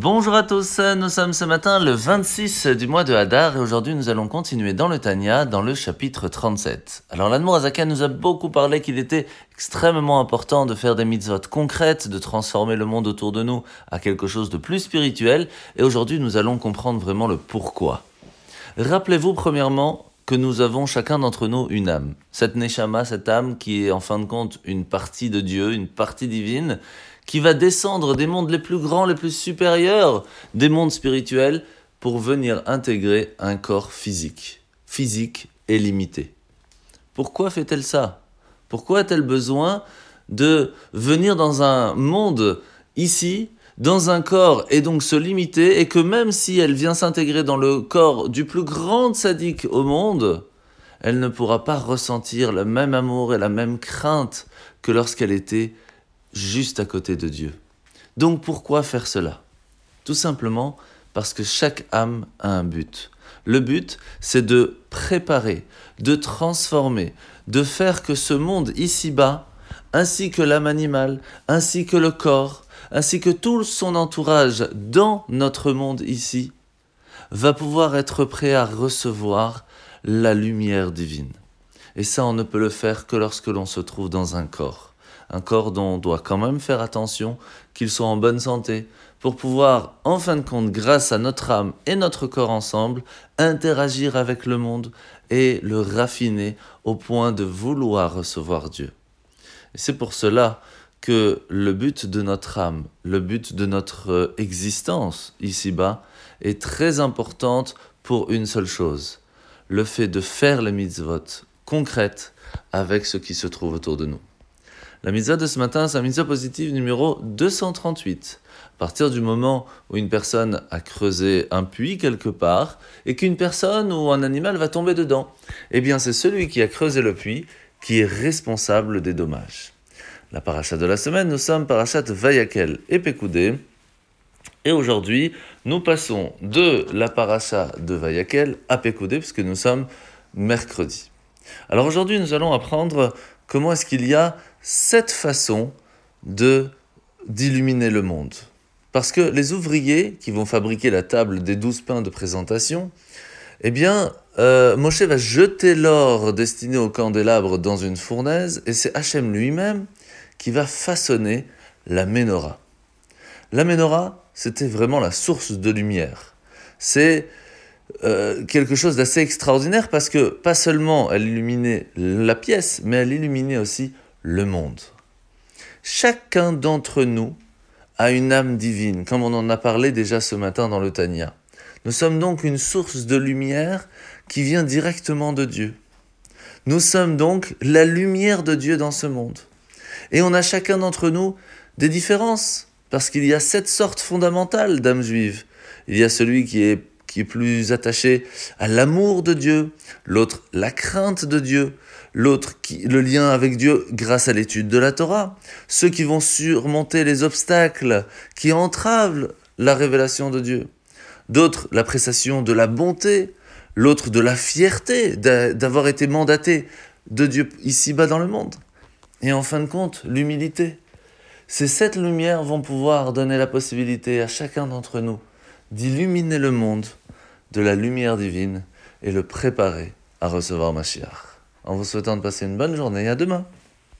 Bonjour à tous, nous sommes ce matin le 26 du mois de Hadar et aujourd'hui nous allons continuer dans le Tanya, dans le chapitre 37. Alors l'Admour Azaka nous a beaucoup parlé qu'il était extrêmement important de faire des mitzvot concrètes, de transformer le monde autour de nous à quelque chose de plus spirituel et aujourd'hui nous allons comprendre vraiment le pourquoi. Rappelez-vous premièrement que nous avons chacun d'entre nous une âme. Cette Neshama, cette âme qui est en fin de compte une partie de Dieu, une partie divine, qui va descendre des mondes les plus grands, les plus supérieurs, des mondes spirituels, pour venir intégrer un corps physique, physique et limité. Pourquoi fait-elle ça? Pourquoi a-t-elle besoin de venir dans un monde ici, dans un corps, et donc se limiter, et que même si elle vient s'intégrer dans le corps du plus grand sadique au monde, elle ne pourra pas ressentir le même amour et la même crainte que lorsqu'elle était juste à côté de Dieu. Donc pourquoi faire cela? Tout simplement parce que chaque âme a un but. Le but, c'est de préparer, de transformer, de faire que ce monde ici-bas, ainsi que l'âme animale, ainsi que le corps, ainsi que tout son entourage dans notre monde ici, va pouvoir être prêt à recevoir la lumière divine. Et ça, on ne peut le faire que lorsque l'on se trouve dans un corps un corps dont on doit quand même faire attention qu'il soit en bonne santé, pour pouvoir, en fin de compte, grâce à notre âme et notre corps ensemble, interagir avec le monde et le raffiner au point de vouloir recevoir Dieu. C'est pour cela que le but de notre âme, le but de notre euh, existence ici-bas, est très importante pour une seule chose, le fait de faire les mitzvot concrètes avec ce qui se trouve autour de nous. La mitzvah de ce matin, c'est la mitzvah positive numéro 238. À partir du moment où une personne a creusé un puits quelque part et qu'une personne ou un animal va tomber dedans, eh bien c'est celui qui a creusé le puits qui est responsable des dommages. La paracha de la semaine, nous sommes parachat Vayakel et Pekoudé. Et aujourd'hui, nous passons de la paracha de Vayakel à Pekoudé puisque nous sommes mercredi. Alors aujourd'hui, nous allons apprendre comment est-ce qu'il y a cette façon de d'illuminer le monde? Parce que les ouvriers qui vont fabriquer la table des douze pains de présentation, eh bien, euh, Moshe va jeter l'or destiné au candélabre dans une fournaise, et c'est Hachem lui-même qui va façonner la menorah. La menorah, c'était vraiment la source de lumière. C'est euh, quelque chose d'assez extraordinaire parce que pas seulement elle illuminait la pièce, mais elle illuminait aussi le monde. Chacun d'entre nous a une âme divine, comme on en a parlé déjà ce matin dans le Tania. Nous sommes donc une source de lumière qui vient directement de Dieu. Nous sommes donc la lumière de Dieu dans ce monde. Et on a chacun d'entre nous des différences, parce qu'il y a sept sortes fondamentales d'âmes juives. Il y a celui qui est qui est plus attaché à l'amour de Dieu, l'autre la crainte de Dieu, l'autre le lien avec Dieu grâce à l'étude de la Torah, ceux qui vont surmonter les obstacles qui entravent la révélation de Dieu, d'autres l'appréciation de la bonté, l'autre de la fierté d'avoir été mandaté de Dieu ici-bas dans le monde, et en fin de compte l'humilité. Ces sept lumières vont pouvoir donner la possibilité à chacun d'entre nous d'illuminer le monde de la lumière divine et le préparer à recevoir Mashiach. En vous souhaitant de passer une bonne journée, à demain.